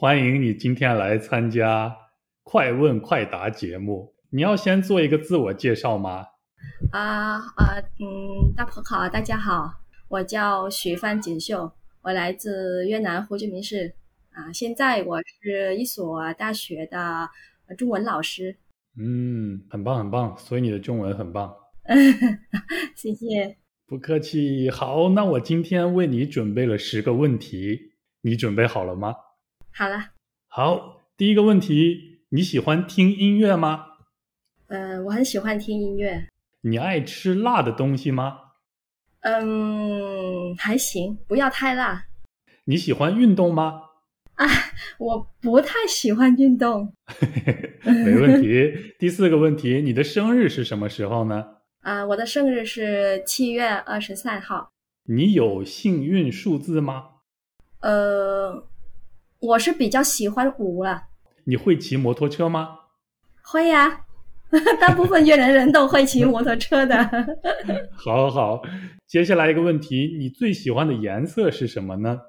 欢迎你今天来参加快问快答节目。你要先做一个自我介绍吗？啊啊嗯，大鹏好，大家好，我叫徐帆锦绣，我来自越南胡志明市啊，现在我是一所大学的中文老师。嗯，很棒很棒，所以你的中文很棒。谢谢。不客气。好，那我今天为你准备了十个问题，你准备好了吗？好了。好，第一个问题，你喜欢听音乐吗？呃，我很喜欢听音乐。你爱吃辣的东西吗？嗯，还行，不要太辣。你喜欢运动吗？啊，我不太喜欢运动。没问题。第四个问题，你的生日是什么时候呢？啊，我的生日是七月二十三号。你有幸运数字吗？呃，我是比较喜欢五了。你会骑摩托车吗？会呀，大部分越南人都会骑摩托车的。好，好，接下来一个问题，你最喜欢的颜色是什么呢？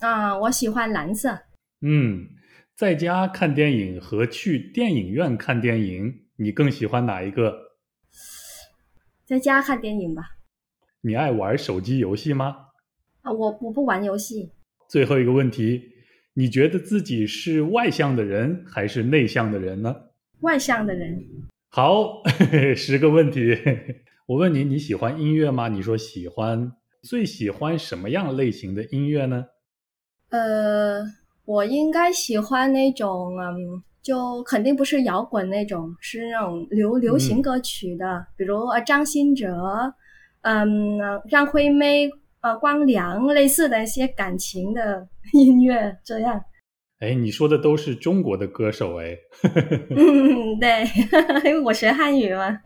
啊，我喜欢蓝色。嗯，在家看电影和去电影院看电影，你更喜欢哪一个？在家看电影吧。你爱玩手机游戏吗？啊，我我不玩游戏。最后一个问题，你觉得自己是外向的人还是内向的人呢？外向的人。好，十个问题。我问你，你喜欢音乐吗？你说喜欢。最喜欢什么样类型的音乐呢？呃，我应该喜欢那种嗯。就肯定不是摇滚那种，是那种流流行歌曲的，比如呃张信哲，嗯，张惠妹，呃光良类似的一些感情的音乐，这样。哎，你说的都是中国的歌手哎。嗯，对，因为我学汉语嘛。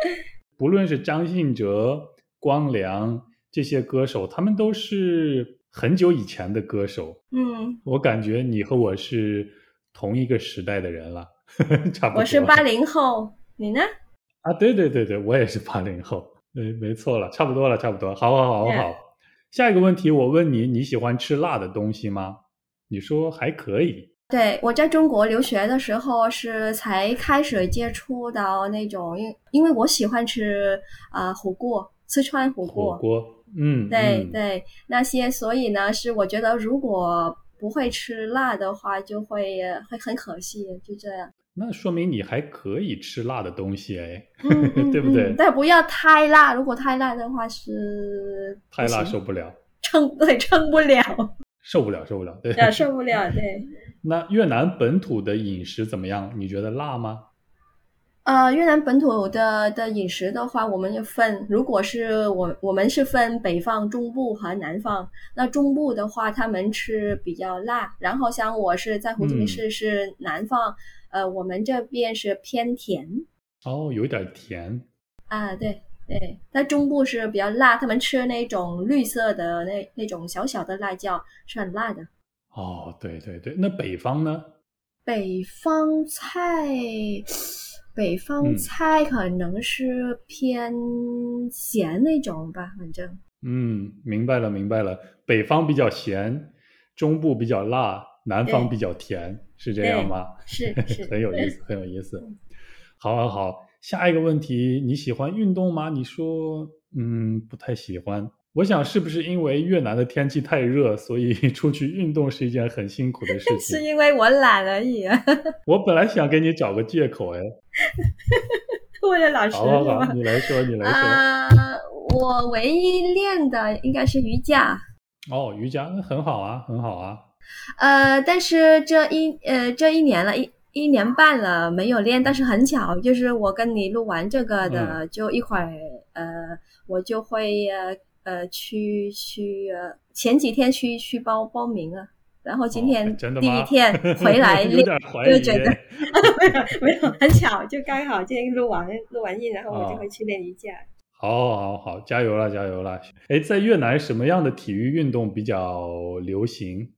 不论是张信哲、光良这些歌手，他们都是很久以前的歌手。嗯，我感觉你和我是。同一个时代的人了，差不多。我是八零后，你呢？啊，对对对对，我也是八零后，对，没错了，差不多了，差不多。好，好，好，好。下一个问题，我问你，你喜欢吃辣的东西吗？你说还可以。对，我在中国留学的时候是才开始接触到那种，因因为我喜欢吃啊火锅，四川火锅。火锅，嗯，对对，那些，所以呢，是我觉得如果。不会吃辣的话，就会会很可惜，就这样。那说明你还可以吃辣的东西哎，对不对？但不要太辣，如果太辣的话是太辣受不了，撑对撑不了，受不了受不了，对，受不了对。那越南本土的饮食怎么样？你觉得辣吗？呃，越南本土的的饮食的话，我们就分，如果是我我们是分北方、中部和南方。那中部的话，他们吃比较辣，然后像我是在胡志明市是南方，呃，我们这边是偏甜。哦，有点甜。啊，对对，它中部是比较辣，他们吃那种绿色的那那种小小的辣椒是很辣的。哦，对对对，那北方呢？北方菜。北方菜可能是偏咸那种吧，反正。嗯，明白了，明白了。北方比较咸，中部比较辣，南方比较甜，是这样吗？是是，很有意思，很有意思。好，好，好。下一个问题，你喜欢运动吗？你说，嗯，不太喜欢。我想是不是因为越南的天气太热，所以 出去运动是一件很辛苦的事 情？是因为我懒而已。啊我本来想给你找个借口，哎。为了老师。好好好，你来说，你来说。啊，我唯一练的应该是瑜伽。哦，瑜伽那很好啊，很好啊。呃，但是这一呃这一年了一一年半了没有练，但是很巧，就是我跟你录完这个的，就一会儿呃我就会呃。呃，去去呃，前几天去去报报名了，然后今天第一 天回来练就觉得 没有没有很巧，就刚好今天录完录完音，然后我就会去练瑜伽。好，好，好，加油了，加油了！哎，在越南什么样的体育运动比较流行？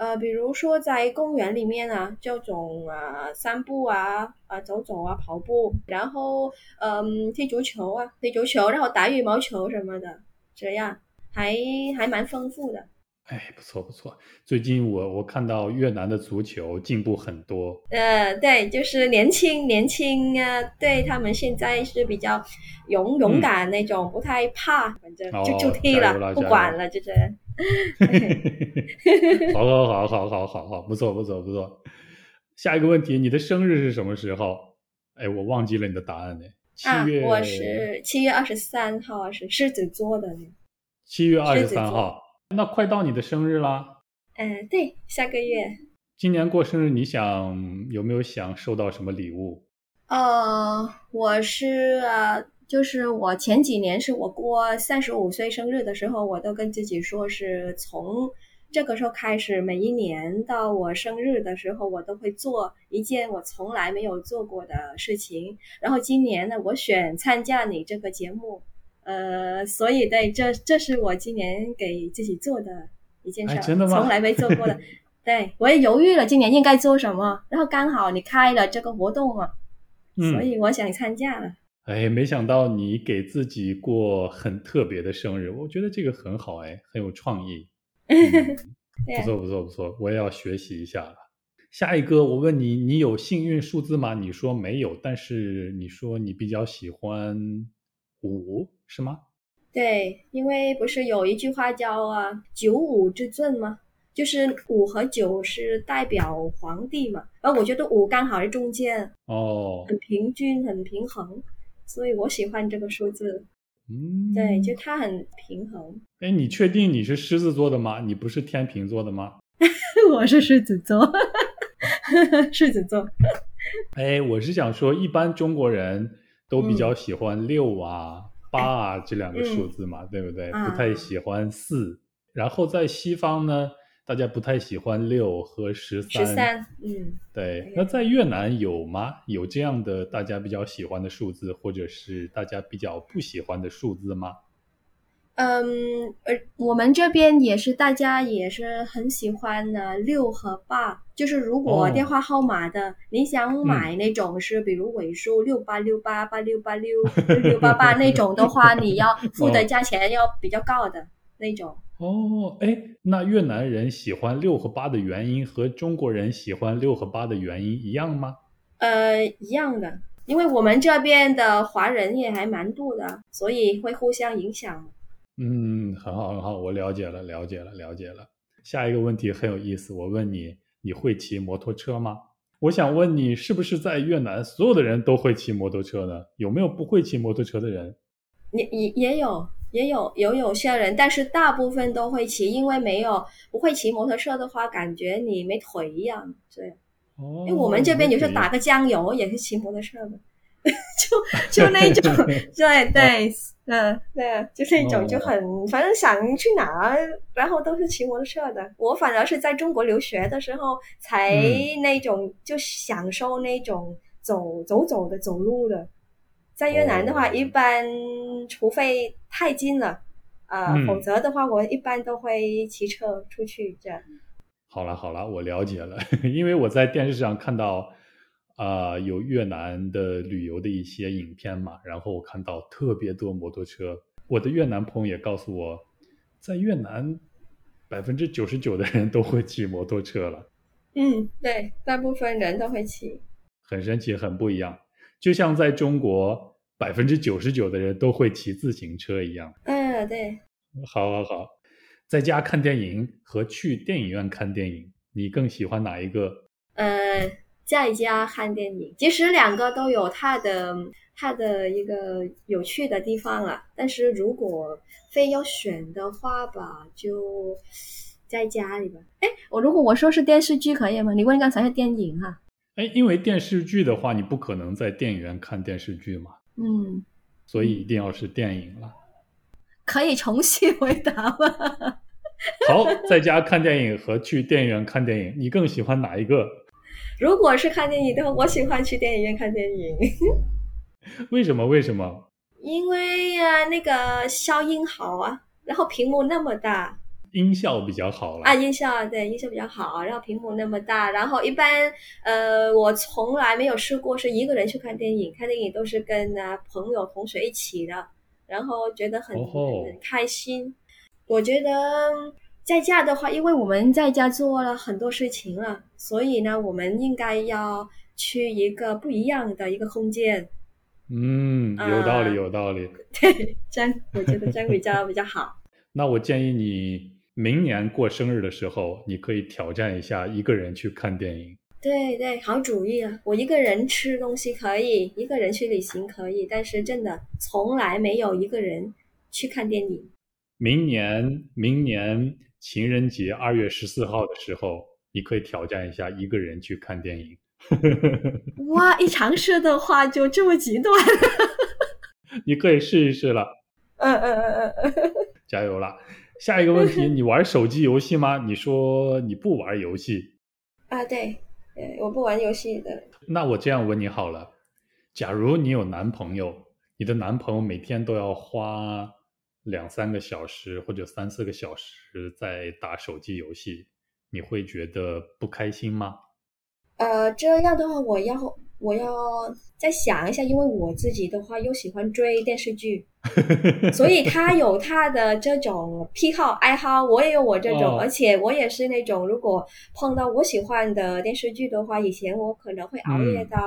呃，比如说在公园里面啊，这种啊散步啊啊走走啊跑步，然后嗯踢足球啊踢足球，然后打羽毛球什么的，这样还还蛮丰富的。哎，不错不错。最近我我看到越南的足球进步很多。呃，对，就是年轻年轻啊，对他们现在是比较勇勇敢那种，不太怕，反正就就踢了，不管了，就是。好好好好好好好，不错不错不错。下一个问题，你的生日是什么时候？哎，我忘记了你的答案呢。七月，我是七月二十三号，是狮子座的。七月二十三号，那快到你的生日啦。嗯，对，下个月。今年过生日，你想有没有想收到什么礼物？呃，我是，就是我前几年是我过三十五岁生日的时候，我都跟自己说是从。这个时候开始，每一年到我生日的时候，我都会做一件我从来没有做过的事情。然后今年呢，我选参加你这个节目，呃，所以对，这这是我今年给自己做的一件事，真的吗？从来没做过的。对，我也犹豫了，今年应该做什么。然后刚好你开了这个活动啊，所以我想参加了。哎，没想到你给自己过很特别的生日，我觉得这个很好，哎，很有创意。不错不错不错，我也要学习一下了。下一个，我问你，你有幸运数字吗？你说没有，但是你说你比较喜欢五，是吗？对，因为不是有一句话叫啊“九五之尊”吗？就是五和九是代表皇帝嘛。而我觉得五刚好是中间哦，很平均，很平衡，所以我喜欢这个数字。嗯，对，就它很平衡。哎，你确定你是狮子座的吗？你不是天平座的吗？我是狮子座，狮子座。哎，我是想说，一般中国人都比较喜欢六啊、八啊这两个数字嘛，对不对？不太喜欢四。然后在西方呢？大家不太喜欢六和十三，十三，嗯，对。那在越南有吗？有这样的大家比较喜欢的数字，或者是大家比较不喜欢的数字吗？嗯，呃，我们这边也是，大家也是很喜欢的六和八。就是如果电话号码的，你想买那种是，比如尾数六八六八八六八六六六八八那种的话，你要付的价钱要比较高的那种。哦，哎，那越南人喜欢六和八的原因和中国人喜欢六和八的原因一样吗？呃，一样的，因为我们这边的华人也还蛮多的，所以会互相影响。嗯，很好，很好，我了解了，了解了，了解了。下一个问题很有意思，我问你，你会骑摩托车吗？我想问你，是不是在越南所有的人都会骑摩托车呢？有没有不会骑摩托车的人？也也也有。也有有有些人，但是大部分都会骑，因为没有不会骑摩托车的话，感觉你没腿一样。对，哦，因为我们这边有时候打个酱油也是骑摩托车的，就就那种，对 对，嗯对，就那种就很，反正想去哪，然后都是骑摩托车的。我反而是在中国留学的时候，才那种就享受那种走走走的走路的。在越南的话，一般除非太近了，呃，否则的话，我一般都会骑车出去。这样。好了好了，我了解了，因为我在电视上看到，啊，有越南的旅游的一些影片嘛，然后我看到特别多摩托车。我的越南朋友也告诉我，在越南，百分之九十九的人都会骑摩托车了。嗯，对，大部分人都会骑。很神奇，很不一样，就像在中国。百分之九十九的人都会骑自行车一样。嗯，对。好，好，好。在家看电影和去电影院看电影，你更喜欢哪一个？呃，在家看电影，其实两个都有它的它的一个有趣的地方啊。但是如果非要选的话吧，就在家里吧。哎，我如果我说是电视剧可以吗？你问刚才是电影哈。哎，因为电视剧的话，你不可能在电影院看电视剧嘛。嗯，所以一定要是电影了。可以重新回答吗？好，在家看电影和去电影院看电影，你更喜欢哪一个？如果是看电影的话，我喜欢去电影院看电影。为什么？为什么？因为呀，那个消音好啊，然后屏幕那么大。音效比较好了啊，音效对音效比较好，然后屏幕那么大，然后一般呃，我从来没有试过是一个人去看电影，看电影都是跟啊朋友同学一起的，然后觉得很很开心。我觉得在家的话，因为我们在家做了很多事情了，所以呢，我们应该要去一个不一样的一个空间。嗯，有道理，有道理。对，这样我觉得这样比较比较好。那我建议你明年过生日的时候，你可以挑战一下一个人去看电影。对对，好主意啊！我一个人吃东西可以，一个人去旅行可以，但是真的从来没有一个人去看电影。明年，明年情人节二月十四号的时候，你可以挑战一下一个人去看电影。哇，一尝试的话就这么极端？你可以试一试了。嗯嗯嗯嗯嗯，加油了！下一个问题，你玩手机游戏吗？你说你不玩游戏。啊，对。对，我不玩游戏的。那我这样问你好了，假如你有男朋友，你的男朋友每天都要花两三个小时或者三四个小时在打手机游戏，你会觉得不开心吗？呃，这样的话，我要我要再想一下，因为我自己的话又喜欢追电视剧。所以他有他的这种癖好爱好，我也有我这种，而且我也是那种，如果碰到我喜欢的电视剧的话，以前我可能会熬夜到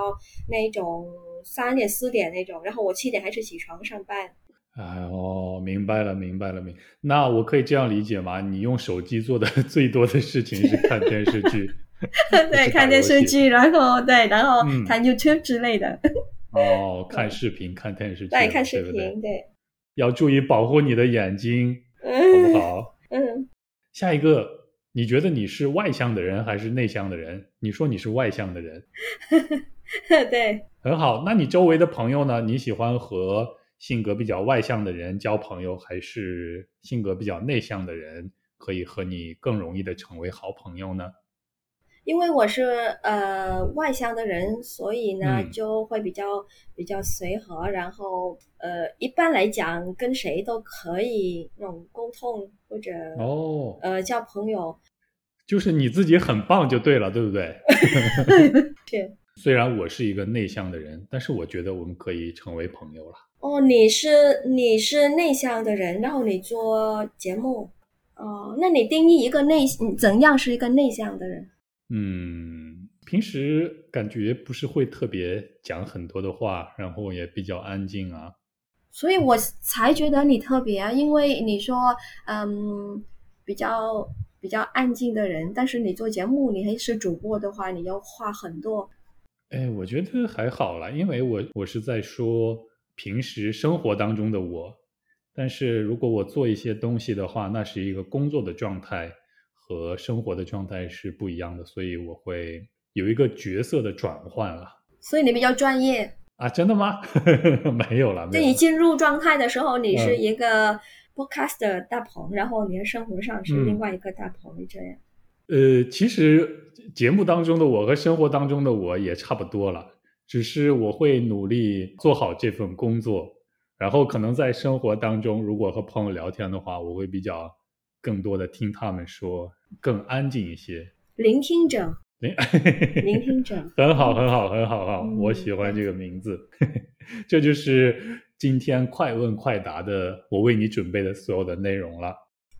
那种三点四点那种，然后我七点还是起床上班。哎哦，明白了，明白了，明。那我可以这样理解吗？你用手机做的最多的事情是看电视剧？对，看电视剧，然后对，然后看 YouTube 之类的。哦，看视频，看电视剧，对，看视频，对，要注意保护你的眼睛，好不好？嗯。下一个，你觉得你是外向的人还是内向的人？你说你是外向的人，对，很好。那你周围的朋友呢？你喜欢和性格比较外向的人交朋友，还是性格比较内向的人可以和你更容易的成为好朋友呢？因为我是呃外向的人，所以呢就会比较比较随和，然后呃一般来讲跟谁都可以那种沟通或者哦呃交朋友，就是你自己很棒就对了，对不对？对。虽然我是一个内向的人，但是我觉得我们可以成为朋友了。哦，你是你是内向的人，然后你做节目哦，那你定义一个内怎样是一个内向的人？嗯，平时感觉不是会特别讲很多的话，然后也比较安静啊，所以我才觉得你特别啊，因为你说嗯比较比较安静的人，但是你做节目，你还是主播的话，你要话很多。哎，我觉得还好啦，因为我我是在说平时生活当中的我，但是如果我做一些东西的话，那是一个工作的状态。和生活的状态是不一样的，所以我会有一个角色的转换了。所以你比较专业啊？真的吗？没有了。那你进入状态的时候，你是一个 podcast 的大鹏，然后你的生活上是另外一个大鹏，这样。呃，其实节目当中的我和生活当中的我也差不多了，只是我会努力做好这份工作，然后可能在生活当中，如果和朋友聊天的话，我会比较。更多的听他们说，更安静一些。聆听者，聆 聆听者，很好，很好，很好，哈！我喜欢这个名字。这就是今天快问快答的我为你准备的所有的内容了。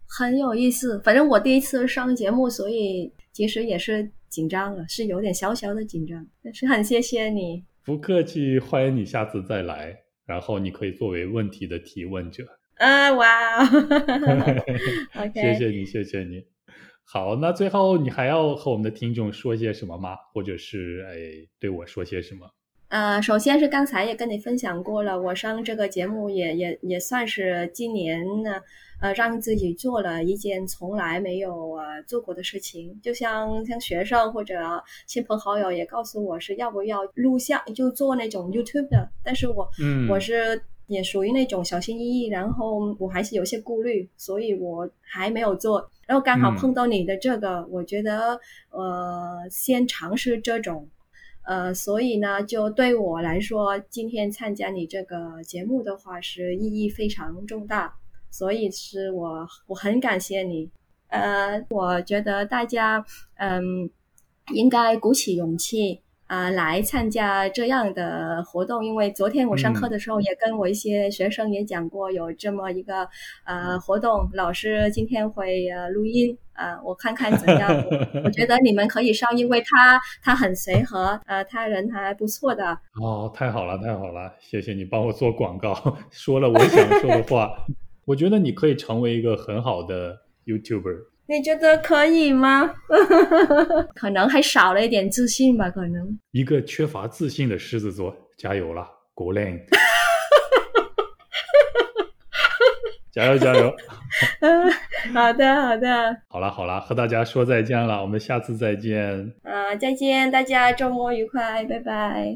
很有意思，反正我第一次上节目，所以其实也是紧张了，是有点小小的紧张。但是很谢谢你，不客气，欢迎你下次再来。然后你可以作为问题的提问者。啊哇！OK，谢谢你，谢谢你。好，那最后你还要和我们的听众说些什么吗？或者是哎，对我说些什么？呃，首先是刚才也跟你分享过了，我上这个节目也也也算是今年呢，呃，让自己做了一件从来没有呃做过的事情。就像像学生或者亲朋好友也告诉我是要不要录像，就做那种 YouTube 的，但是我嗯，我是。也属于那种小心翼翼，然后我还是有些顾虑，所以我还没有做。然后刚好碰到你的这个，我觉得呃，先尝试这种，呃，所以呢，就对我来说，今天参加你这个节目的话，是意义非常重大，所以是我我很感谢你。呃，我觉得大家嗯，应该鼓起勇气。啊、来参加这样的活动，因为昨天我上课的时候也跟我一些学生也讲过有这么一个呃活动，老师今天会呃录音啊、我看看怎样。我 我觉得你们可以上，因为他他很随和，呃，他人还不错的。哦，太好了，太好了，谢谢你帮我做广告，说了我想说的话。我觉得你可以成为一个很好的 YouTuber。你觉得可以吗？可能还少了一点自信吧，可能。一个缺乏自信的狮子座，加油啦，果令！加油加油！嗯，好的好的，好啦好啦，和大家说再见了，我们下次再见。啊，再见，大家周末愉快，拜拜。